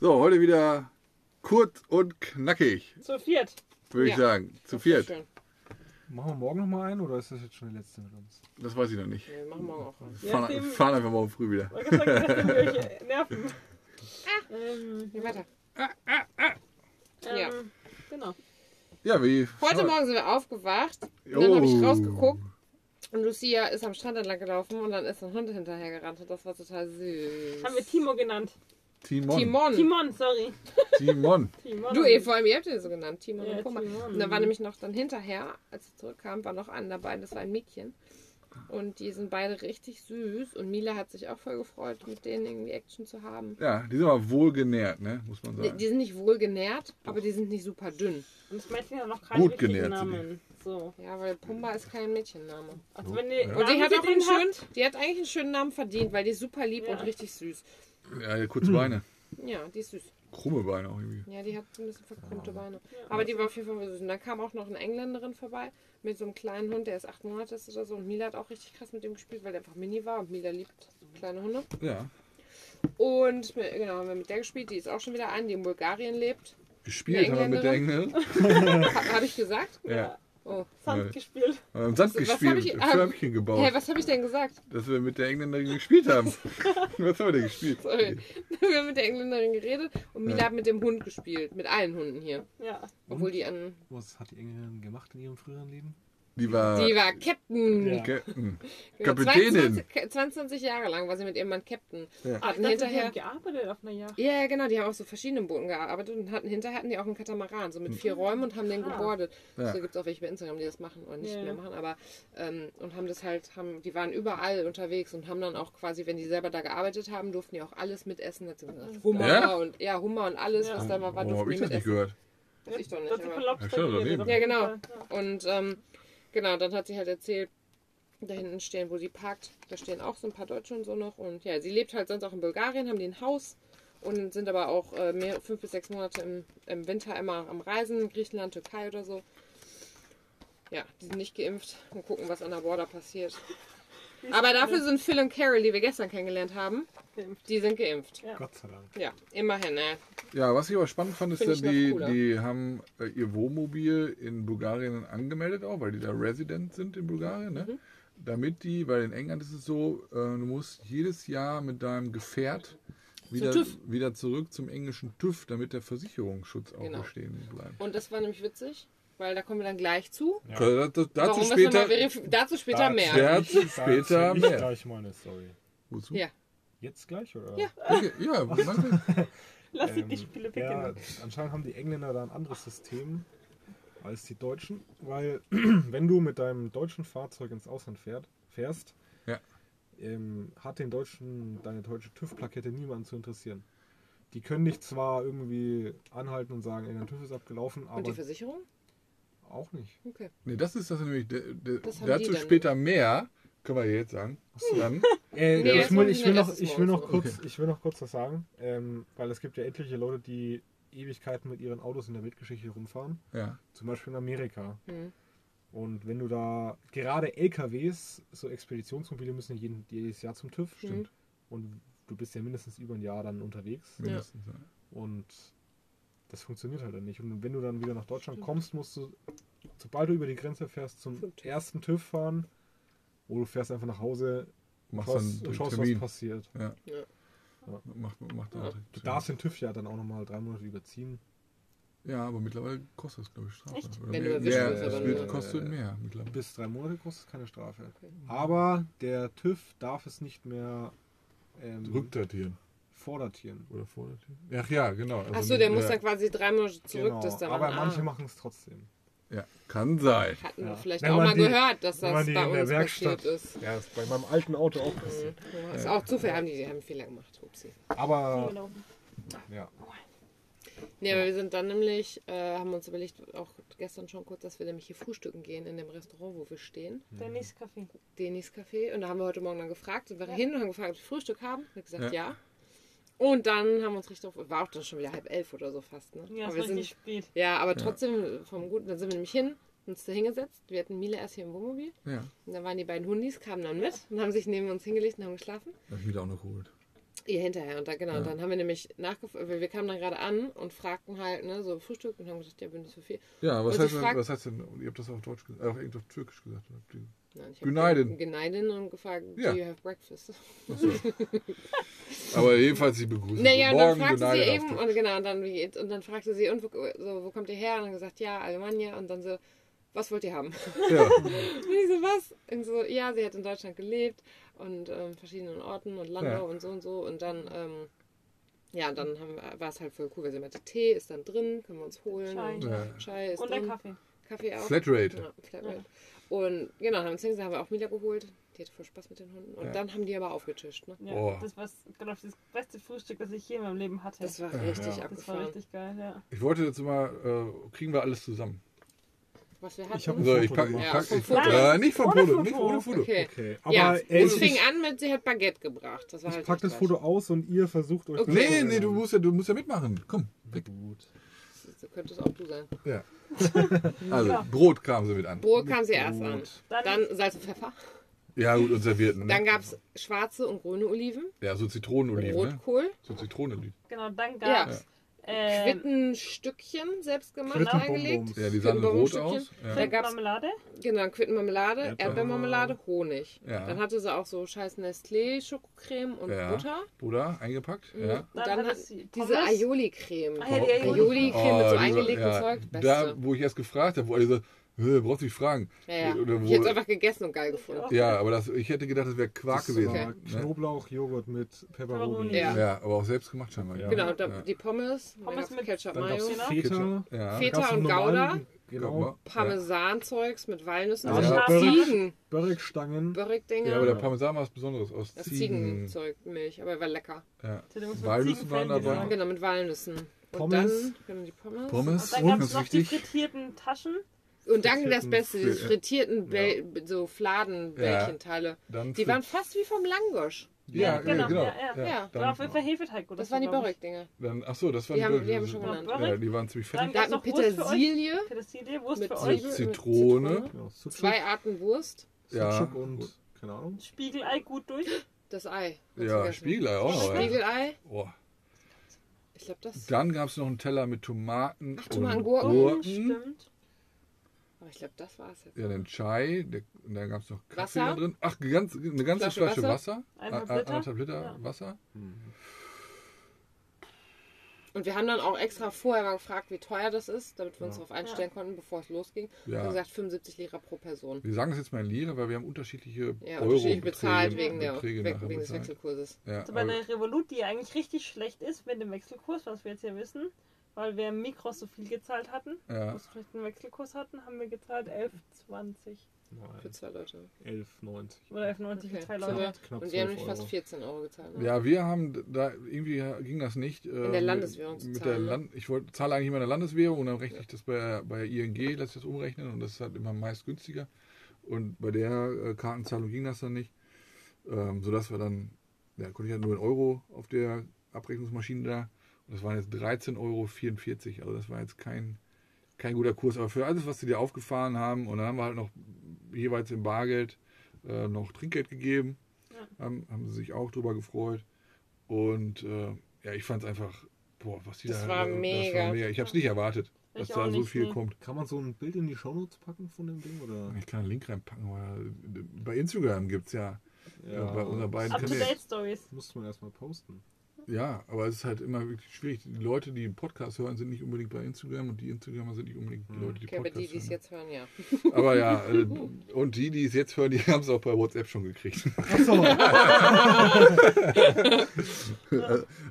So, heute wieder kurz und knackig, Zu viert. würde ich Ja. sagen. Zu viert. Schön. Machen wir morgen nochmal einen oder ist das jetzt schon die letzte mit uns? Das weiß ich noch nicht. Wir machen morgen auch einen. Wir fahren, nachdem- fahren einfach morgen früh wieder. Ich sagen, welche Nerven. Ähm, Ja, weiter. ähm, Ja. Genau. Ja, wie. Heute Morgen sind wir aufgewacht. Und dann habe ich Oh. rausgeguckt. Und Lucia ist am Strand entlang gelaufen und dann ist ein Hund hinterher gerannt. Und das war total süß. Haben wir Timo genannt. Timon. Timon. Timon, sorry. Timon. Timon. Du, eh, vor allem, ihr habt ihn so genannt. Timon Ja, und Pumba. Timon. Und dann war nämlich noch dann hinterher, als sie zurückkam, war noch einer dabei. Das war ein Mädchen. Und die sind beide richtig süß. Und Mila hat sich auch voll gefreut, mit denen irgendwie Action zu haben. Ja, die sind aber wohl genährt, ne? Muss man Die, sagen. die sind nicht wohl genährt, aber die sind nicht super dünn. Und das Mädchen hat noch keinen Gut richtigen genährt sind die. Namen. So. Ja, weil Pumba ist kein Mädchenname. Also wenn die Ja. Und die hat auch einen schönen, die hat eigentlich einen schönen Namen verdient, weil die ist super lieb Ja. und richtig süß. Ja, die kurze Beine. Ja, die ist süß. Krumme Beine auch irgendwie. Ja, die hat so ein bisschen verkrümmte Beine. Aber die war auf jeden Fall süß. Und dann kam auch noch eine Engländerin vorbei mit so einem kleinen Hund, der ist acht Monate ist oder so. Und Mila hat auch richtig krass mit dem gespielt, weil der einfach mini war. Und Mila liebt kleine Hunde. Ja. Und mit- genau, haben wir mit der gespielt. Die ist auch schon wieder ein, die in Bulgarien lebt. Gespielt haben wir mit der Engländerin. Ha, Habe ich gesagt? Ja. Oh. Sand Ja. gespielt. Wir haben Sand Was hab gespielt, ich- Förmchen gebaut. Hä, was habe ich denn gesagt? Dass wir mit der Engländerin gespielt haben. was haben wir denn gespielt? Sorry. Wir haben mit der Engländerin geredet und Mila Ja. hat mit dem Hund gespielt. Mit allen Hunden hier. Ja. Obwohl die an. Was hat die Engländerin gemacht in ihrem früheren Leben? Die war Die war Captain. Ja. Captain. Genau, Kapitänin. 22, 22 Jahre lang war sie mit ihrem Mann Captain. Ja. Hatten ich dachte, die hinterher. haben gearbeitet auf einer Yacht. Ja, genau, die haben auf so verschiedenen Booten gearbeitet und hatten hinterher hatten die auch einen Katamaran, so mit vier Räumen und haben den Ah. gebordet. Ja. So gibt es auch welche bei Instagram, die das machen oder nicht Ja. mehr machen, aber ähm, und haben das halt, haben, die waren überall unterwegs und haben dann auch quasi, wenn die selber da gearbeitet haben, durften die auch alles mitessen. Hat sie gesagt, Hummer Ja? und ja, Hummer und alles, Ja. was da mal war, Oh, durften hab die ich das nicht gehört. Weiß ich doch nicht. Das Ja, genau. Und ähm, genau, dann hat sie halt erzählt, da hinten stehen, wo sie parkt, da stehen auch so ein paar Deutsche und so noch. Und ja, sie lebt halt sonst auch in Bulgarien, haben die ein Haus und sind aber auch äh, mehr, fünf bis sechs Monate im, im Winter immer am Reisen, Griechenland, Türkei oder so. Ja, die sind nicht geimpft und gucken, was an der Border passiert. Aber dafür sind Phil und Carol, die wir gestern kennengelernt haben, Geimpft. die sind geimpft. Ja. Gott sei Dank. Ja, immerhin, ne? Ja, was ich aber spannend fand, ist, dass die, die haben äh, ihr Wohnmobil in Bulgarien angemeldet auch, weil die da Resident sind in Bulgarien, ne? Mhm. Damit die, weil in England ist es so, äh, du musst jedes Jahr mit deinem Gefährt wieder, wieder zurück zum englischen TÜV, damit der Versicherungsschutz auch Genau. bestehen bleibt. Und das war nämlich witzig, weil da kommen wir dann gleich zu. Ja. Also das- das- Dazu Warum später. dazu später Da- mehr. Ja. Dazu später ich mehr. gleich meine Story. Wozu? Ja. Jetzt gleich oder? Ja. Okay, ja. Lass dich Ähm, die Spiele ja, beginnen. anscheinend haben die Engländer da ein anderes System als die Deutschen, weil wenn du mit deinem deutschen Fahrzeug ins Ausland fährt, fährst, Ja. ähm, hat den Deutschen deine deutsche TÜV-Plakette niemanden zu interessieren. Die können dich zwar irgendwie anhalten und sagen, ey, dein TÜV ist abgelaufen, Und die aber Versicherung? Auch nicht. Okay. Nee, das ist das nämlich. Der, der, Das dazu später mehr. Können wir jetzt sagen. Dann. Äh, Nee, ich, will, ich, will noch, ich, will noch kurz, ich will noch kurz was sagen, ähm, weil es gibt ja etliche Leute, die Ewigkeiten mit ihren Autos in der Weltgeschichte rumfahren. Ja. Zum Beispiel in Amerika. Mhm. Und wenn du da gerade LKWs, so Expeditionsmobile müssen ja jeden, jedes Jahr zum TÜV. Stimmt. Und du bist ja mindestens über ein Jahr dann unterwegs. Mindestens. Ja. Und das funktioniert halt dann nicht. Und wenn du dann wieder nach Deutschland kommst, musst du, sobald du über die Grenze fährst, zum ersten TÜV fahren. Oder du fährst einfach nach Hause Machst schaust, dann und schaust, Termin. was passiert. Ja. Ja. Ja. auch Du darfst den TÜV ja dann auch nochmal drei Monate überziehen. Ja, aber mittlerweile kostet es, glaube ich, Strafe. Echt? Oder Wenn mehr, du erwischt wirst, aber wird, kostet mehr mittlerweile. Bis drei Monate kostet es keine Strafe. Okay. Aber der TÜV darf es nicht mehr ähm, Rückdatieren vordatieren. oder vordatieren. Ach ja, genau. Also Achso, der nicht- muss ja, dann quasi drei Monate zurück, Genau. dass da Aber man, manche ah, machen es trotzdem. ja, kann sein. hatten Ja. wir vielleicht Wenn auch mal die- gehört, dass das bei in der uns Werkstatt- passiert ist. Ja, das ist bei meinem alten Auto auch passiert. Mhm. Ist auch Zufall, haben die, die haben einen Fehler gemacht. Upsi. Aber ja, Nee, aber wir sind dann nämlich, äh, haben uns überlegt, auch gestern schon kurz, dass wir nämlich hier frühstücken gehen in dem Restaurant, wo wir stehen. Dennis Kaffee. Denis Café. Und da haben wir heute Morgen dann gefragt, sind wir hin und haben gefragt, ob wir Frühstück haben. Und gesagt, Ja. ja. Und dann haben wir uns richtig drauf, war auch dann schon wieder halb elf oder so fast, ne? Ja, aber es wir war sind, spät. ja, aber trotzdem vom Guten, dann sind wir nämlich hin, uns da hingesetzt. Wir hatten Miele erst hier im Wohnmobil. Ja, Und dann waren die beiden Hundis, kamen dann mit und haben sich neben uns hingelegt und haben geschlafen. ich mir auch noch geholt. Ihr hinterher. Und da, genau, Ja. und dann haben wir nämlich nachgefragt, wir kamen dann gerade an und fragten halt, ne, so Frühstück und haben gesagt, ja, bin ich so viel. Ja, was heißt, sie denn, fragt- was heißt denn, ihr habt das auf Deutsch, ge- äh, auf Englisch, Türkisch gesagt. Nein, ich Günaydin. Günaydin und gefragt, Ja. do you have breakfast? Aber jedenfalls die Begrüßung. Naja, und dann fragte sie Günaydin eben, und genau, und dann, und dann fragte sie, und wo, so, wo kommt ihr her? Und dann gesagt, ja, Alemannia. Und dann so, was wollt ihr haben? Ja. Und ich so, was? Und so, ja, sie hat in Deutschland gelebt und ähm, verschiedenen Orten und Landau Ja. und so und so. Und dann, ähm, ja, und dann haben wir- war es halt voll cool, weil sie meinte, Tee ist dann drin, können wir uns holen. Chai. Und Ja. Chai ist Und der drin. Kaffee. Kaffee auch. Flatrate. Ja, Flatrate. Und genau, haben wir uns haben wir auch Mila geholt. Die hatte voll Spaß mit den Hunden. Und Ja. dann haben die aber aufgetischt. Ne? Ja, Oh. das war glaube ich, das beste Frühstück, das ich je in meinem Leben hatte. Das war richtig Ja. Das war abgefahren. richtig geil, ja. Ich wollte jetzt mal, äh, kriegen wir alles zusammen. Was wir Ich hab hatten. ein So, Foto ich pack, ich gemacht. Ja, pack, vom ich, Foto. äh, nicht vom Ohne Foto, nicht Foto. ohne Foto. Okay. Okay, aber ja, ey, es ich, fing an mit, sie hat Baguette gebracht. Das war ich halt pack das. Foto aus und ihr versucht euch Okay. das zu Nee, nee, du musst ja, du musst ja mitmachen. Komm, weg. Gut. Das könnte es auch du sein. Ja. Also, Ja. Brot kamen sie mit an. Brot kam sie erst an. Dann, Dann Salz und Pfeffer. Ja, gut, und Servierten. Ne? Dann gab es schwarze und grüne Oliven. Ja, so Zitronenoliven, ne? Rotkohl. So Zitronenoliven. genau, dann Ja. gab es ähm, Quittenstückchen selbst gemacht, Genau. eingelegt. Ja, die sahen rot aus. Ja. Da gab's Marmelade. genau Quittenmarmelade, Erdbeer- Erdbeermarmelade, Honig. Ja. Dann hatte sie auch so scheiß Nestlé Schokocreme und Ja. Butter. Butter eingepackt. Mhm. Ja. Und Dann dann hatte hat sie diese. Ah, ja, die Aioli. Aioli-Creme mit so diese- eingelegtem ja, Zeug. Da, Beste. wo ich erst gefragt habe, wo alle so, "Hä, brauchst du nicht fragen. Ja, ja. Oder Ich hätte es einfach gegessen und geil gefunden. ja, aber das, ich hätte gedacht, das wäre Quark Das gewesen. war Ne? Knoblauch, Joghurt mit Pepperoni. Ja. Ja, aber auch selbst gemacht scheinbar. Ja. Genau, da, Ja. die Pommes, Pommes mit- Ketchup, Mayo. Feta. Ja. Feta und Gouda, Genau. Parmesanzeugs mit Walnüssen, Ja. Ja. Ziegen, Börrigstangen. Börrigdinger. Ja, aber der Parmesan war was Besonderes aus das Ziegen. Ziegenzeug, Milch, aber war lecker. Ja. Sie hat irgendwas mit Walnüsse waren dabei. Ja, genau, mit Walnüssen. Und Pommes. dann genau, die Pommes. Pommes. Und dann Und gab ganz es noch die frittierten Taschen. Und dann das Beste, diese Fri- frittierten Bäll, so Fladenbällchenteile. Dann Die waren fast wie vom Langosch. ja, genau, genau. genau. ja, ja. Ja. Da war auf jeden Fall Hefeteig. oder Das waren die glaub ich. Börrig-Dinger. Dann, ach so, das waren Die haben- die haben wir schon genannt. Ja, die waren ziemlich Dann fett. Da hatten. Petersilie, Petersilie, Wurst Mit für euch. Zitrone. Ja, zwei Arten Wurst, Ja. Und, keine Ahnung. Spiegelei gut durch. das Ei. Ja. Spiegelei auch noch. Ja. Spiegelei. Oh. Ich glaube, das. Dann gab es noch einen Teller mit Tomaten Ach, Tomaten, und Gurken. Gurken. Stimmt. Aber ich glaube, das war es jetzt. Ja, den Chai, der, und dann gab es noch Kaffee Wasser? da drin. Ach, ganz, eine ganze Flasche Flasche Wasser? Wasser. Anderthalb Liter Ja. Wasser. Und wir haben dann auch extra vorher mal gefragt, wie teuer das ist, damit wir uns Ja. darauf einstellen konnten, bevor es losging. Wir Ja. haben gesagt, 75 Lira pro Person. Wir sagen es jetzt mal in Lira, weil wir haben unterschiedliche Ja, Euro unterschiedlich bezahlt wegen, der, Beträge weg, nachher wegen des. Wechselkurses. Ja, Also bei der Revolut, die eigentlich richtig schlecht ist mit dem Wechselkurs, was wir jetzt ja wissen, weil wir im Mikros so viel gezahlt hatten, ja. was vielleicht einen Wechselkurs hatten, haben wir gezahlt 11,20 Für Nein, zwei Leute. 11,90. oder 11,90 Okay. für zwei Leute. Knapp und die haben 12 nämlich fast Euro. 14 Euro gezahlt. Ne? ja, wir haben da irgendwie ging das nicht. äh, der Landeswährung zu mit zahlen, der ne? Land, Ich wollte zahle eigentlich immer in der Landeswährung und dann rechne ich das bei, bei ING, lasse ich das umrechnen und das ist halt immer meist günstiger. Und bei der äh, Kartenzahlung ging das dann nicht. Ähm, sodass wir dann, ja, konnte ich halt nur in Euro auf der Abrechnungsmaschine da. Und das waren jetzt 13,44 Euro. Also das war jetzt kein, kein guter Kurs. Aber für alles, was sie dir aufgefahren haben, und dann haben wir halt noch jeweils im Bargeld äh, noch Trinkgeld gegeben. Ja. Haben, haben sie sich auch drüber gefreut. Und äh, ja, ich fand es einfach, boah, was die Das da. war äh, mega. Ich habe es nicht erwartet, Ich dass da so viel nee. kommt. Kann man so ein Bild in die Shownotes packen von dem Ding? Oder? Ich kann einen Link reinpacken, aber bei Instagram gibt es ja, ja, bei unseren beiden Kanälen. Up-to-date Stories. Musste man erstmal posten. Ja, aber es ist halt immer wirklich schwierig. Die Leute, die einen Podcast hören, sind nicht unbedingt bei Instagram und die Instagramer sind nicht unbedingt die Leute, die Okay, aber Podcast die, die es hören. jetzt hören, ja. Aber ja, äh, und die, die es jetzt hören, die haben es auch bei WhatsApp schon gekriegt. Achso,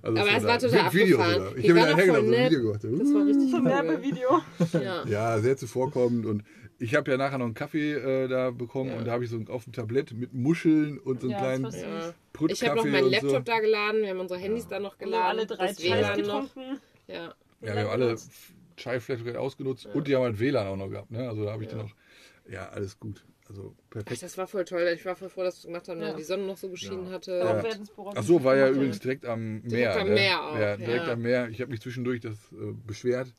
also Aber es war total Video abgefahren. Die Ich habe nachher voll noch so ein. Video gemacht. Das war richtig So ein. Werbevideo. Ja. Ja, sehr zuvorkommend und ich habe ja nachher noch einen Kaffee äh, da bekommen Ja. und da habe ich so ein, auf dem Tablett mit Muscheln und so einen Ja, kleinen Ja. Ich habe noch meinen Laptop so. da geladen, wir haben unsere Handys da noch Wir geladen. haben alle drei noch. getrunken. Ja. Ja, wir haben alle. Chai Flatrate ausgenutzt und die haben halt WLAN auch noch gehabt. Ne? Also da habe ich dann noch, ja, alles gut. Also Ach, perfekt. das war voll toll. Ich war voll froh, dass wir es gemacht haben, Ja. weil die Sonne noch so geschienen Ja. hatte. Ach so, war ja übrigens direkt am Meer. Direkt am ne? Meer auch, Ja, direkt ja. am Meer. Ich habe mich zwischendurch das äh, beschwert.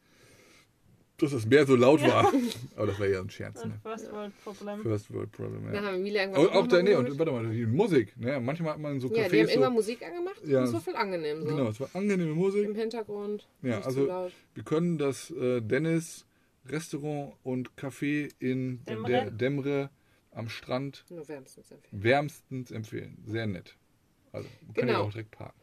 Dass das Meer so laut war. Aber das war ja ein Scherz, ne? First World Problem. First World Problem, ja. haben wir Auch, auch da, nee, und warte mal, die Musik, ne? Manchmal hat man so Ja, die haben Cafés immer so, Musik angemacht. Ja. Das war voll angenehm so. genau, es war angenehme Musik. Im Hintergrund. Ja, nicht also- zu laut. Wir können das äh, Dennis Restaurant und Café in Demre. der Demre am Strand Nur wärmstens empfehlen. wärmstens empfehlen. Sehr nett. Also, man kann ja Genau. auch direkt parken.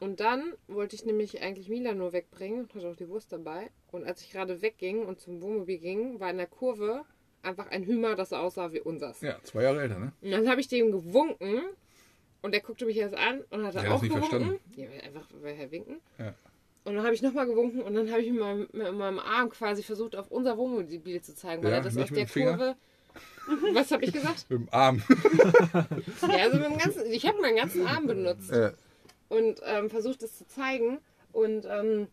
Und dann wollte ich nämlich eigentlich Mila nur wegbringen und hatte auch die Wurst dabei. Und als ich gerade wegging und zum Wohnmobil ging, war in der Kurve einfach ein Hümer, das aussah wie unsers. Ja, zwei Jahre älter, ne? Und dann habe ich dem gewunken und der guckte mich erst an und hat hat auch gewunken. verstanden. Ja, einfach weil er winken. Ja. Und dann habe ich nochmal gewunken und dann habe ich mit meinem, mit meinem Arm quasi versucht, auf unser Wohnmobil zu zeigen, weil Ja, er das aus mit der? Kurve. Was habe ich gesagt? Mit dem Arm. Ja, also mit dem ganzen, ich habe meinen ganzen Arm benutzt äh, und ähm, versucht es zu zeigen und ähm,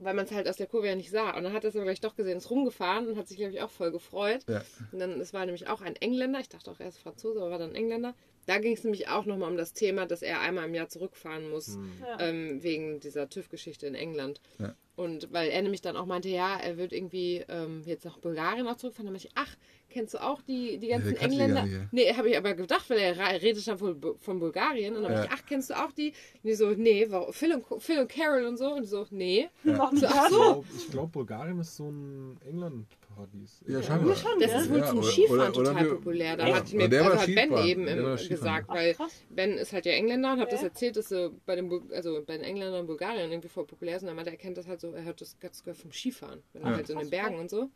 weil man es halt aus der Kurve ja nicht sah. Und dann hat er es aber gleich doch gesehen, ist rumgefahren und hat sich, glaube ich, auch voll gefreut. ja. Und dann, es war nämlich auch ein Engländer, ich dachte auch erst Franzose, aber war dann Engländer. Da ging es nämlich auch nochmal um das Thema, dass er einmal im Jahr zurückfahren muss, Ja. ähm, wegen dieser TÜV-Geschichte in England. Ja. Und weil er nämlich dann auch meinte, ja, er wird irgendwie ähm, jetzt nach Bulgarien auch zurückfahren. Dann meinte ich, ach, kennst du auch die, die ganzen die Engländer? nicht, ja. nee, habe ich aber gedacht, weil er redet dann von, von Bulgarien. Und dann Ja. meinte ich, ach, kennst du auch die? Und die so, nee, warum? Phil und, Phil und Carol und so. Und die so, nee. Nicht So, ach so. Ich glaube, glaub, Bulgarien ist so ein England-Paradies. Ja, scheinbar. schon, Das Ja. ist wohl Ja, zum oder- Skifahren oder- oder total wir- populär. Da Ja, hat mir der also hat Ben eben im, gesagt, Ach, weil. Ben ist halt ja Engländer und hat das Ja. erzählt, dass sie bei den, Bul- also bei den Engländern in Bulgarien irgendwie voll populär sind. Er meinte, er kennt das halt so, er hört das ganz gehört vom Skifahren, wenn er Ja. halt so in den Bergen und so.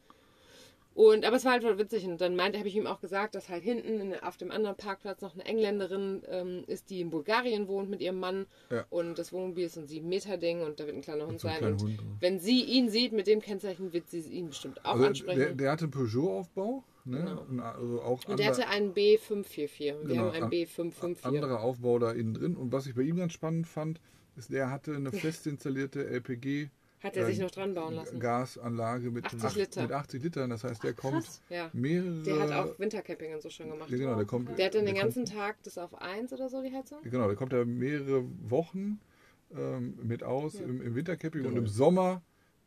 Und, aber es war halt witzig. Und dann meinte, habe ich ihm auch gesagt, dass halt hinten in, auf dem anderen Parkplatz noch eine Engländerin ähm, ist, die in Bulgarien wohnt mit ihrem Mann. Ja. Und das Wohnmobil ist ein sieben Meter Ding und da wird ein kleiner Hund So ein sein. Und Hund. wenn sie ihn sieht mit dem Kennzeichen, wird sie ihn bestimmt auch Also ansprechen. der, der hatte einen Peugeot-Aufbau. Ne? Genau. Und Also auch und der hatte einen B544 und wir Genau, haben einen an- B554. anderer Aufbau da innen drin. Und was ich bei ihm ganz spannend fand, ist, der hatte eine fest installierte LPG. Hat er sich äh, noch dran bauen lassen. Gasanlage mit 80 acht- Liter. mit 80 Litern. Das heißt, der kommt krass. Ja. mehrere. Der hat auch Wintercamping und so schon gemacht. Ja, genau, der kommt. Der hat dann den ganzen kommt, Tag das auf 1 oder so, die Heizung. Genau, der kommt da mehrere Wochen ähm, mit aus Ja. im, im Wintercamping und Genau. im Sommer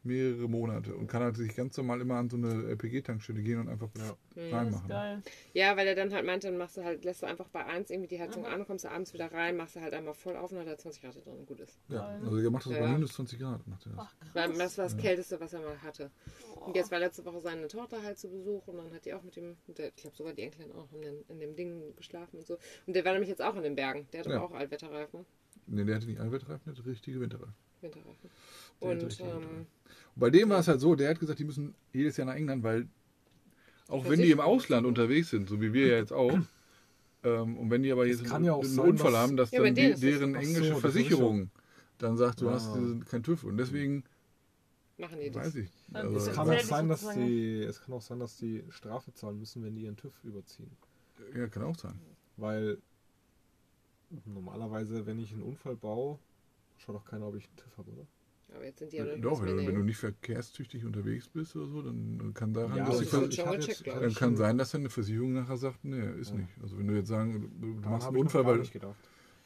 mehrere Monate und kann halt sich ganz normal immer an so eine LPG-Tankstelle gehen und einfach Ja. Das ist reinmachen. geil. Ja, weil er dann halt meinte, dann machst du halt, lässt du einfach bei 1 irgendwie die Heizung an, kommst du abends wieder rein, machst du halt einmal voll auf und hat er 20 Grad drin und gut ist. Ja, also der macht das Ja, bei ja. minus 20 Grad. Macht er das. Ach, Weil krass. das war das Kälteste, was er mal hatte. Und jetzt war letzte Woche seine Tochter halt zu Besuch und dann hat die auch mit dem, mit der, ich glaube sogar die Enkelin auch in, den, in dem Ding geschlafen und so. Und der war nämlich jetzt auch in den Bergen. Der hat Ja. auch Allwetterreifen. Ne, der hatte nicht Allwetterreifen, der hatte richtige Winterreifen. Winterreifen. Und ähm, bei dem war es halt so, der hat gesagt, die müssen jedes Jahr nach England, weil auch wenn die im. Ausland unterwegs sind, so wie wir ja jetzt auch, ähm, und wenn die aber jetzt einen, ja auch einen sein, Unfall dass- haben, dass Ja, dann die, deren so. So, englische die Versicherung dann sagt, du Ah. hast diesen- kein TÜV. Und deswegen machen die das. weiß ich. Also, ist Es Ja, kann, auch sein, dass die, es kann auch sein, dass die Strafe zahlen müssen, wenn die ihren TÜV überziehen. ja, kann auch sein. Weil normalerweise, wenn ich einen Unfall baue, schaut doch keiner, ob ich einen TÜV habe, oder? Aber jetzt sind die ja noch Doch, wenn, wenn du nicht verkehrstüchtig unterwegs bist oder so, dann kann daran, Ja, dass schon gecheckt, glaub dann ich. kann sein, dass deine Versicherung nachher sagt, nee, ist Ja. nicht. Also wenn du jetzt sagen, du, Daran machst einen ich Unfall, weil.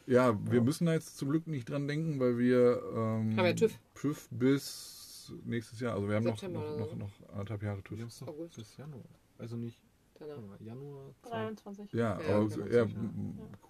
Ja, wir Ja. müssen da jetzt zum Glück nicht dran denken, weil wir ähm, Haben wir TÜV. TÜV bis nächstes Jahr. Also wir haben noch, September noch, noch, noch anderthalb Jahre TÜV. August. bis Januar. Also nicht danach. Januar. 23. Ja, Ja, aber ja, Ja.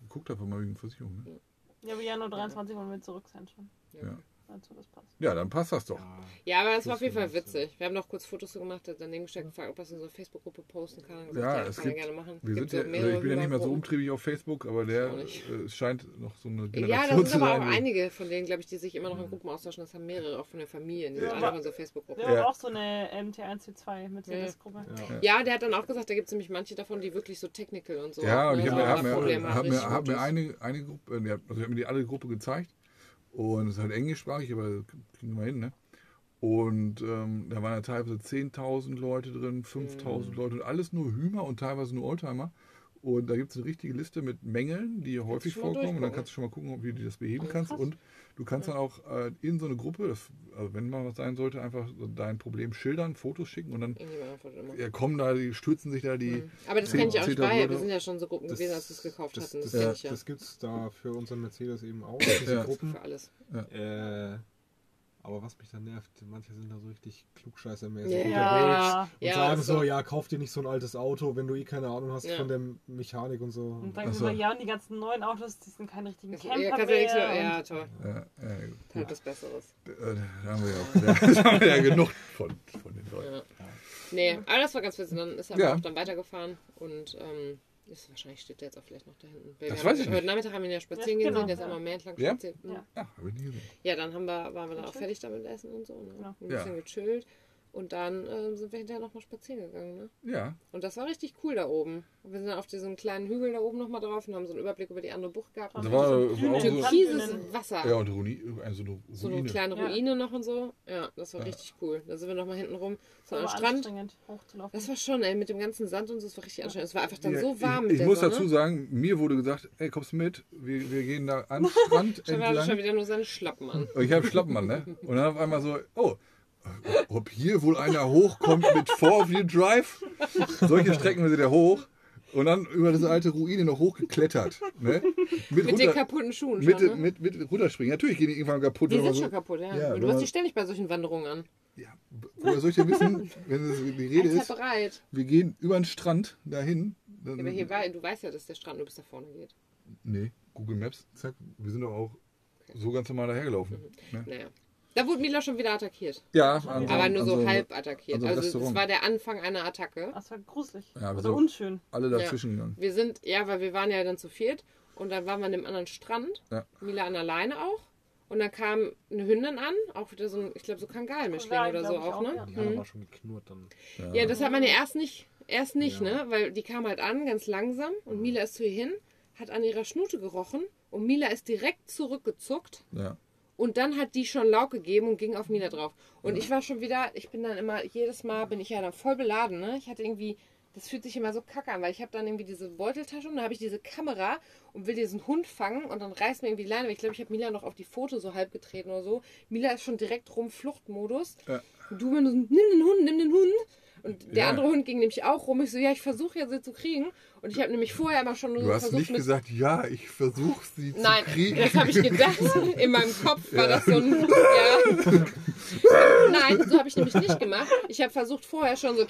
guckt einfach mal wegen Versicherung. Ne? Ja, aber Januar 23 wollen wir zurück sein schon. Ja. Also das passt. Ja, dann passt das doch. Ja, Ja, aber das war auf Das jeden Fall witzig. Wir haben noch kurz Fotos gemacht, hat daneben gesteckt, gefragt, ob es in so eine Facebook-Gruppe posten kann. Und Ja, gesagt, es kann gibt- gerne machen. Wir sind ja, so also ich bin ja nicht mehr so umtriebig auf Facebook, aber der äh, es scheint noch so eine Ja, Generation da zu sind aber auch einige von denen, glaube ich, die sich immer noch in Gruppen austauschen. Das haben mehrere auch von der Familie. Die sind Ja, alle aber- in so Facebook-Gruppen. Wir haben Ja. auch so eine MT1, T2 Mercedes-Gruppe. ja. Ja, der hat dann auch gesagt, da gibt es nämlich manche davon, die wirklich so technical und so. Ja, und ich so habe mir, hab mir, hab eine, eine Gruppe, äh, ja, also ich habe mir die alle Gruppe gezeigt und es ist halt englischsprachig, aber kriegen wir hin, ne? Und ähm, da waren ja teilweise 10.000 Leute drin, Mhm. 5.000 Leute und alles nur Hümer und teilweise nur Oldtimer. Und da gibt es eine richtige Liste mit Mängeln, die häufig vorkommen. Und dann kannst du schon mal gucken, ob- wie du das beheben Oh, kannst. Und du kannst dann auch äh, in so eine Gruppe, das, also wenn mal was sein sollte, einfach so dein Problem schildern, Fotos schicken und dann Irgendjemand antwortet immer. ja, kommen da, die stürzen sich da die. Mhm. Aber das kenne ich auch nicht 10.000 bei. Wir sind ja schon so Gruppen Das- gewesen, als wir es gekauft Das, hatten. Das, das, kenne ja. ich ja. das gibt es da für unseren Mercedes eben auch, diese Ja. Gruppen. Für alles. Äh, Aber was mich dann nervt, manche sind da so richtig klugscheißermäßig Ja. unterwegs und Ja, sagen ist so, so. ja, kauf dir nicht so ein altes Auto, wenn du eh keine Ahnung hast Ja. von der Mechanik und so. Und dann Ach gesagt, so. ja, und die ganzen neuen Autos, die sind keine richtigen Ja, Camper mehr. mehr- ja, toll. Ja, ja, gut. Halt was Besseres. Äh, Da haben wir ja, auch, da haben wir ja genug von, von den Leuten. Ja. Nee, aber das war ganz witzig. Dann ist er Ja. auch dann weitergefahren und ähm, ist, wahrscheinlich steht der jetzt auch vielleicht noch da hinten. Wir Das weiß ich Heute nicht. Nachmittag haben wir ihn ja spazieren Ja, gehen genau, sehen, der ist ja. einmal mehr entlang Ja? spaziert. Ja. Ja, habe ich nie gesehen. Ja, dann haben wir, waren wir dann auch fertig damit Essen und so. Ne? Ja. Ein bisschen Ja. gechillt. Und dann ähm, sind wir hinterher nochmal spazieren gegangen. Ne? Ja, Und das war richtig cool da oben. Und wir sind auf diesem kleinen Hügel da oben nochmal drauf und haben so einen Überblick über die andere Bucht gehabt. das Und war, so war so. Wasser. Ja, und eine Ruine, also so eine So eine Ruine. kleine Ja. Ruine noch und so. Ja, das war Ja. richtig cool. Da sind wir nochmal hinten rum zu einem Strand. Das war schon, ey, mit dem ganzen Sand und so, das war richtig anstrengend. Es war einfach dann Ja, so warm ich, ich muss Sonne. dazu sagen, mir wurde gesagt, ey, kommst du mit? Wir, wir gehen da an den Strand Schon hatte schon entlang. wieder nur seine Schlappen an. Und ich habe Schlappen an, ne? Und dann auf einmal so, oh, ob hier wohl einer hochkommt mit Four-Wheel Drive? Solche Strecken sind ja hoch. Und dann über diese alte Ruine noch hochgeklettert. Ne? Mit den runter- kaputten Schuhen mit, schon, ne? mit, mit runterspringen. Natürlich gehen die irgendwann kaputt. Die sind so, schon kaputt, ja. Ja, du hast die ständig bei solchen Wanderungen an. Ja, woher soll ich denn wissen, wenn es die Rede ist, bereit. wir gehen über den Strand dahin. Ja, aber hier, wei- du weißt ja, dass der Strand nur bis da vorne geht. nee, Google Maps, zack, wir sind doch auch so ganz normal dahergelaufen. Ne? Naja. Da wurde Mila schon wieder attackiert. Ja, an so- Aber nur an so so- halb attackiert. an so einem Also es war der Anfang einer Attacke. Das war gruselig. Ja, aber Oder so- unschön. alle dazwischen gegangen. Wir sind, ja, weil wir waren ja dann zu viert und dann waren wir an dem anderen Strand. Ja. Mila an alleine auch. Und dann kam eine Hündin an, auch wieder so ein, ich glaube, so Kangalmischling Kangal, oder so auch, auch, ne? ja. Die haben Mhm. aber schon geknurrt dann. Ja, das hat man ja erst nicht, erst nicht, Ja. ne? Weil die kam halt an, ganz langsam und Mila ist zu ihr hin, hat an ihrer Schnute gerochen und Mila ist direkt zurückgezuckt Ja. Und dann hat die schon Lauk gegeben und ging auf Mila drauf. Und ich war schon wieder, ich bin dann immer, jedes Mal bin ich ja dann voll beladen, ne? Ich hatte irgendwie, das fühlt sich immer so kacke an, weil ich habe dann irgendwie diese Beuteltasche und dann habe ich diese Kamera und will diesen Hund fangen und dann reißt mir irgendwie die Leine. weg. Ich glaube, ich habe Mila noch auf die Foto so halb getreten oder so. Mila ist schon direkt rum, Fluchtmodus. Ja. Und du, wenn du so, nimm den Hund, nimm den Hund. Und der Ja. andere Hund ging nämlich auch rum. Ich so, ja, ich versuche ja sie zu kriegen. Und ich habe nämlich vorher immer schon nur Du hast versucht nicht mit gesagt, ja, ich versuche sie Nein, zu kriegen. das habe ich gedacht. In meinem Kopf war das so ein. Ja. Nein, so habe ich nämlich nicht gemacht. Ich habe versucht vorher schon so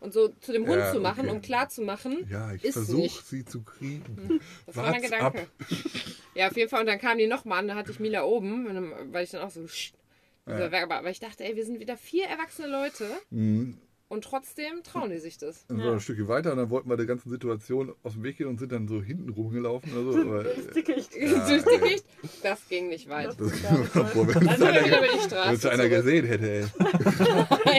und so zu dem Hund Ja, zu machen, okay. um klar zu machen. Ja, ich versuche nicht. sie zu kriegen. Das war mein Gedanke. ab. Ja, auf jeden Fall. Und dann kam die nochmal an, da hatte ich Mila oben, dann- weil ich dann auch so. Ja. Ja. Aber ich dachte, ey, wir sind wieder vier erwachsene Leute Mhm. Und trotzdem trauen die sich das. Dann Ja. sind wir ein Stückchen weiter und dann wollten wir der ganzen Situation aus dem Weg gehen und sind dann so hinten rumgelaufen. oder so. aber, Das ist dickicht. Ja, Süß dickicht? Das ging nicht weit. Das toll. Boah, wenn Dann es einer, gesehen hätte, ey.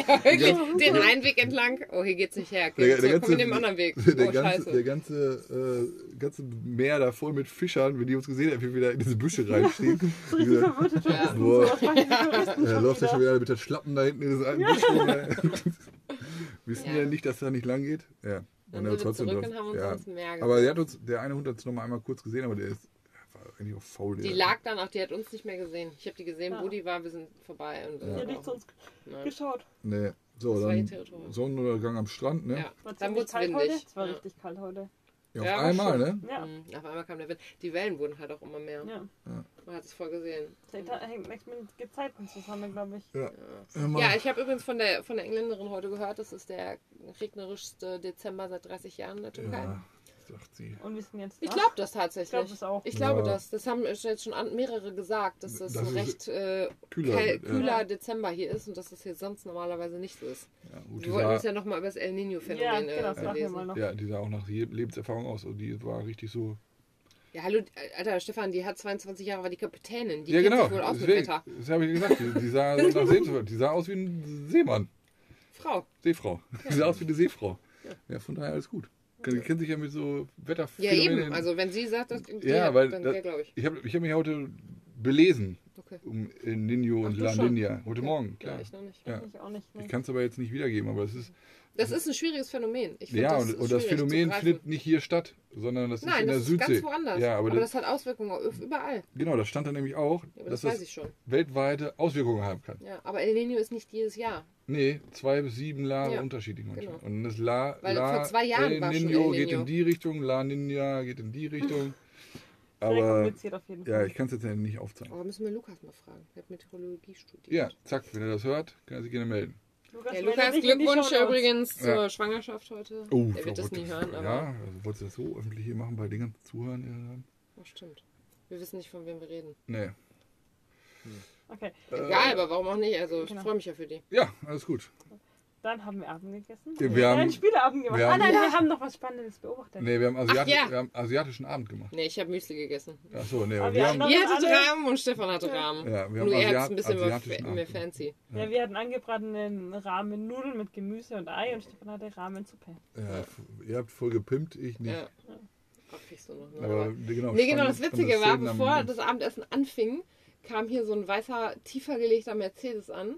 ja, wirklich. Den einen Weg entlang. Oh, hier geht's nicht her. Okay, Der, der, zurück, komm in ganze, dem anderen Weg. der, Oh, ganze, scheiße. der ganze, äh, ganze Meer da voll mit Fischern, wenn die uns gesehen hätten, wie wir wieder in diese Büsche reinstehen. So richtig verwirrte Touristen. Boah. Er schon läuft ja schon wieder? mit der Schlappen da hinten in diesen alten ey. Wissen Ja. ja nicht, dass da nicht lang geht. Ja. Dann er sind wir trotzdem zurück und haben uns ja. ans Meer Aber der, hat uns, der eine Hund hat es noch mal einmal kurz gesehen, aber der ist war eigentlich auch faul. Die lag dann auch, die hat uns nicht mehr gesehen. Ich habe die gesehen, Ja. wo die war, wir sind vorbei. Und, Die äh, hat nicht zu uns nein. geschaut. Nee. So, Das dann. Sonnenuntergang am Strand, ne? Ja. War Dann wurde es windig. heute. Es war Ja. richtig kalt heute. Ja, auf Ja, einmal, ne? Ja. Mhm, Auf einmal kam der Wind. Die Wellen wurden halt auch immer mehr. Ja. Man hat es voll gesehen. Das hängt nichts mit Gezeiten zusammen, glaube ich. Ja. Ja, ich habe übrigens von der, von der Engländerin heute gehört, das ist der regnerischste Dezember seit 30 Jahren in der Türkei. Ja, sagt sie. Und wir sind jetzt Ich glaube das tatsächlich. Ich glaube es auch. Ich glaube Ja. das. Das haben jetzt schon mehrere gesagt, dass das, Das ein ist recht äh, kühler wird, ja. kühler Dezember hier ist und dass das hier sonst normalerweise nicht so ist. Ja, gut, Wir wollten uns ja nochmal über das El Ja, Nino-Phänomen genau, das äh, machen wir lesen. mal noch. ja, die sah auch nach Lebenserfahrung aus. Und die war richtig so. Ja, hallo, äh, Alter, Stefan, die hat 22 Jahre, war die Kapitänin. Die ja, kennt genau. sich wohl aus mit Wetter. das habe ich gesagt. Die, die sah so nach. Die sah aus wie ein Seemann. Frau. Seefrau. Die sah aus wie eine Seefrau. Ja, von daher alles gut. Die kennt sich ja mit so Ja, Wetterphänomenen. eben. Also, wenn sie sagt, das die Ja, weil dann der glaube ich. Ich habe ich hab mich heute belesen Okay. um El Nino und La? Nina. Heute Okay. Morgen, Ja, klar. ich noch nicht. Ja. Ich auch nicht. Ich Ne? kann es aber jetzt nicht wiedergeben, aber es ist. Das ist ein schwieriges Phänomen. Ja, das und, ist und das Phänomen findet nicht hier statt, sondern das ist Nein, in der das ist Südsee. ganz woanders. Ja, aber, aber das, das hat Auswirkungen auf überall. genau, das stand da nämlich auch, Ja, aber dass das weiß das ich schon. weltweite Auswirkungen haben kann. Ja, aber El Nino ist nicht jedes Jahr. Nee, zwei bis sieben Jahre Ja, unterschiedlich manchmal. genau. Und das La, Weil La vor zwei Jahren El war Nino El geht Nino. in die Richtung, La Nina geht in die Richtung. Aber kompliziert auf jeden Fall. ja, ich kann es jetzt nicht aufzeigen. Aber müssen wir Lukas mal fragen. Der hat Meteorologie studiert. Ja, zack, wenn er das hört, kann er sich gerne melden. Lukas, Ja, Lukas, Glückwunsch übrigens zur Ja. Schwangerschaft heute. Oh, der wird das nie hören, aber Ja, also wolltest du das so öffentlich hier machen bei den ganzen Zuhörern? die da haben? oh, stimmt. Wir wissen nicht, von wem wir reden. Nee. Okay, Äh, Egal, aber warum auch nicht? Also ich Genau. freue mich ja für die. Ja, alles gut. Dann haben wir Abend gegessen. Ja, wir haben- einen Spieleabend gemacht. wir ah haben- nein, Ja. wir haben noch was Spannendes beobachtet. Nee, wir haben, Asiati ja. wir haben asiatischen Abend gemacht. Nee, ich habe Müsli gegessen. Achso, nee, Aber aber wir wir hatten haben. Ihr hattet alle- Rahmen und Stefan hatte Rahmen. Ja, wir haben Nur er hat es Asiat, ein bisschen mehr, mehr fancy. Ja, wir hatten angebratenen Rahmen Nudeln mit Gemüse und Ei und Stefan hatte Rahmensuppe. Ja, f- ihr habt voll gepimpt, ich nicht. Ja. Ach, noch, ne? Aber genau, nee, genau, das Witzige war, bevor das Abendessen anfing, kam hier so ein weißer, tiefer gelegter Mercedes an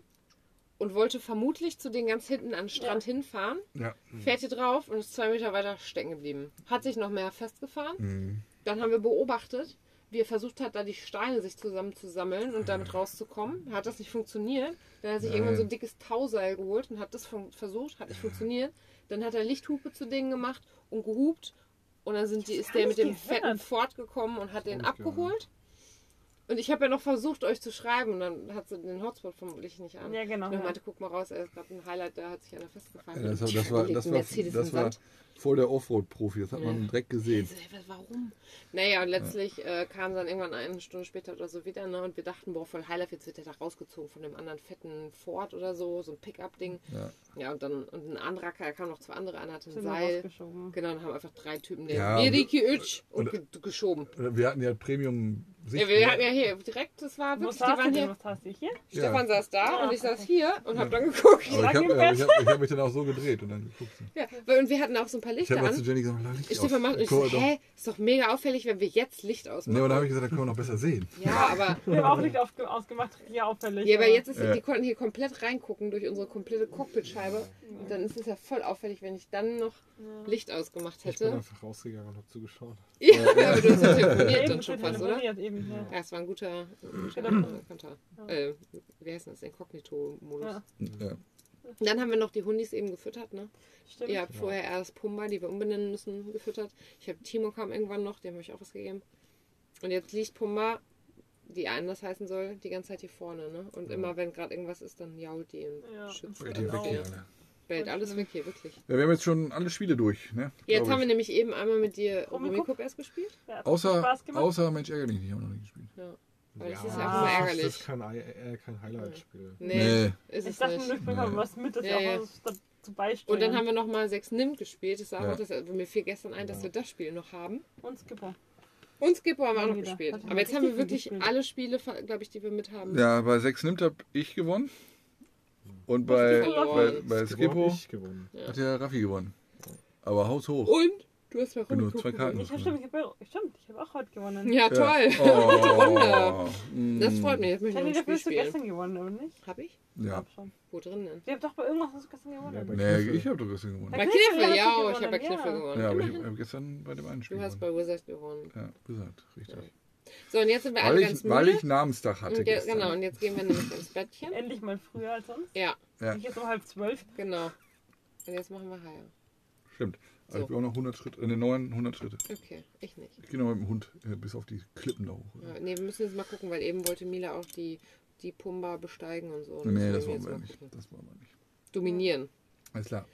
und wollte vermutlich zu den ganz hinten an den Strand hinfahren. Ja. Fährt hier drauf und ist zwei Meter weiter stecken geblieben. Hat sich noch mehr festgefahren. Mhm. Dann haben wir beobachtet, wie er versucht hat, da die Steine sich zusammenzusammeln und damit rauszukommen. Hat das nicht funktioniert. Dann hat er sich Nein. irgendwann so ein dickes Tauseil geholt und hat das versucht, hat nicht funktioniert. Dann hat er Lichthupe zu denen gemacht und gehupt. Und dann sind die, ist der mit dem Fetten fortgekommen und hat den abgeholt. Und ich habe ja noch versucht, euch zu schreiben. Und dann hat sie den Hotspot vermutlich nicht an. Ja, genau. Und ich Ja. meinte, guck mal raus, er ist gerade ein Highlight, da hat sich einer festgefahren. Ja, das, war, Mit das, war, das, war, das war voll der Offroad-Profi, das hat man Ja. direkt gesehen. Also, warum? Naja, und letztlich äh, kam dann irgendwann eine Stunde später oder so wieder, ne? Und wir dachten, boah, voll Highlife, jetzt wird der da rausgezogen von dem anderen fetten Ford oder so, so ein Pickup-Ding. Ja. Ja, und dann und ein anderer, da kamen noch zwei andere, einer hatte ein Seil. Genau, dann haben einfach drei Typen den Ja, Miriki und, und- ge geschoben. Wir hatten ja Premium Sicht. Ja, wir hatten ja hier direkt, das war wirklich, die waren hier. Ja. Stefan saß da Ah, und ich saß hier und hab dann geguckt. Aber ich habe ich hab, ich hab mich dann auch so gedreht und dann geguckt. Ja, weil- und wir hatten auch so ein paar Ich Lichter habe mal zu an. Jenny gesagt, Licht Ich aus. Stefan macht und ich so, hä, ist doch mega auffällig, wenn wir jetzt Licht ausmachen. Nee, aber dann habe ich gesagt, dann können wir noch besser sehen. ja, aber Wir haben auch nicht aufge ausgemacht, hier auffällig. Ja, aber jetzt ist Ja. die konnten hier komplett reingucken durch unsere komplette Cockpitscheibe. Und dann ist es ja voll auffällig, wenn ich dann noch Licht ausgemacht Ich bin hätte. einfach rausgegangen und habe zugeschaut. Ja, aber du hast ja Ja, telefoniert dann schon fast, oder? eben, ja. Ja, es war ein guter, ein guter Genau. äh, Konter. Äh, wie heißt das? Inkognito-Modus. Ja. Ja. Dann haben wir noch die Hundis eben gefüttert, ne? Stimmt. Ihr habt vorher erst Pumba, die wir umbenennen müssen, gefüttert. Ich habe Timo kam irgendwann noch, dem habe ich auch was gegeben. Und jetzt liegt Pumba, die anders heißen soll, die ganze Zeit hier vorne, ne? Und immer wenn gerade irgendwas ist, dann jault die und Ja, schützt und und Die Genau. Bellt alles weg hier, wirklich. Ja, wir haben jetzt schon alle Spiele durch. Ne? Jetzt Glaub haben wir ich. nämlich eben einmal mit dir Rummikub? Erst gespielt. Ja, Außer, außer Mensch, ärgere dich nicht, haben wir noch nicht gespielt. Ja. Weil das Ja, ist ja auch immer immer Das ärgerlich. ist kein, Ei- äh, kein Highlight-Spiel. Nee, Nee. ist Ich es dachte, nicht. wir Nee. was mit, dass Ja, wir ja. auch dazu beisteuern. Und dann haben wir nochmal sechs Nimmt gespielt. Das, war Ja. auch das, mir fiel gestern ein, dass wir das Spiel noch haben. Und Skipper. Und Skippo haben wir auch noch gespielt. Aber jetzt haben wir wirklich alle Spiele, glaube ich, die wir mit haben. Ja, bei 6 nimmt habe ich gewonnen. Und bei, Skippo bei, bei Skippo gewonnen. hat ja Raffi gewonnen. Aber haushoch. Und du hast bei nur Rummikub zwei Karten. Ich hab, stimmt, ich habe hab auch heute gewonnen. Ja, toll. Oh, Das mm. freut mich. Jetzt möchte ich dafür hast du gestern gewonnen, oder nicht? Hab ich? Ich Ja. Wo drin denn? Ihr habt doch bei irgendwas hast du gestern gewonnen. Ja, Nee, ich habe doch gestern gewonnen. Bei Kniffel ja, ich habe bei ja. Kniffel gewonnen. Ja, aber ich habe gestern bei dem einen Spiel Du hast bei Wizard gewonnen. Ja, gesagt, richtig. So, und jetzt sind wir alle Weil ganz ich, weil müde. ich Namenstag hatte Und gestern. genau, und jetzt gehen wir nämlich ins Bettchen. Endlich mal früher als sonst. Ja, Ja, Ich jetzt um halb zwölf. genau. Und jetzt machen wir Haier. stimmt. Also So. ich bin auch noch 100 Schritte, in den neuen 100 Schritte. Okay, ich nicht. Ich gehe noch mit dem Hund äh, bis auf die Klippen da hoch. Ja, nee, wir müssen jetzt mal gucken, weil eben wollte Mila auch die, die Pumba besteigen und so. Nee, Deswegen das wollen wir nicht. gucken. Das wollen wir nicht. Dominieren. Alles klar.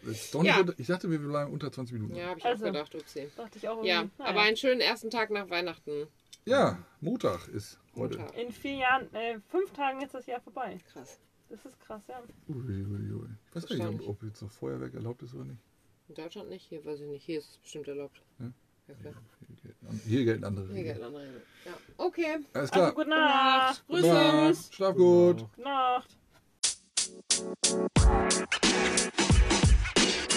Ja. unter, ich dachte, wir bleiben unter 20 Minuten. Ja, habe ich Also. auch gedacht, upsie. Dachte ich auch Ja, aber einen schönen ersten Tag nach Weihnachten. Ja, Montag ist heute. Montag. In vier Jahren, äh, fünf Tagen ist das Jahr vorbei. Krass. Das ist krass, ja. Ui, ui, ui. Ich weiß nicht, ob, ob jetzt noch Feuerwerk erlaubt ist oder nicht. In Deutschland nicht, hier weiß ich nicht. Hier ist es bestimmt erlaubt. Ja? Ja, klar. Hier gelten, an- hier gelten andere Hier Regeln. gelten andere Regeln. Ja. Okay. Alles klar. Also gute Nacht. Grüße. Gute Nacht. Schlaf gut. Gute Nacht.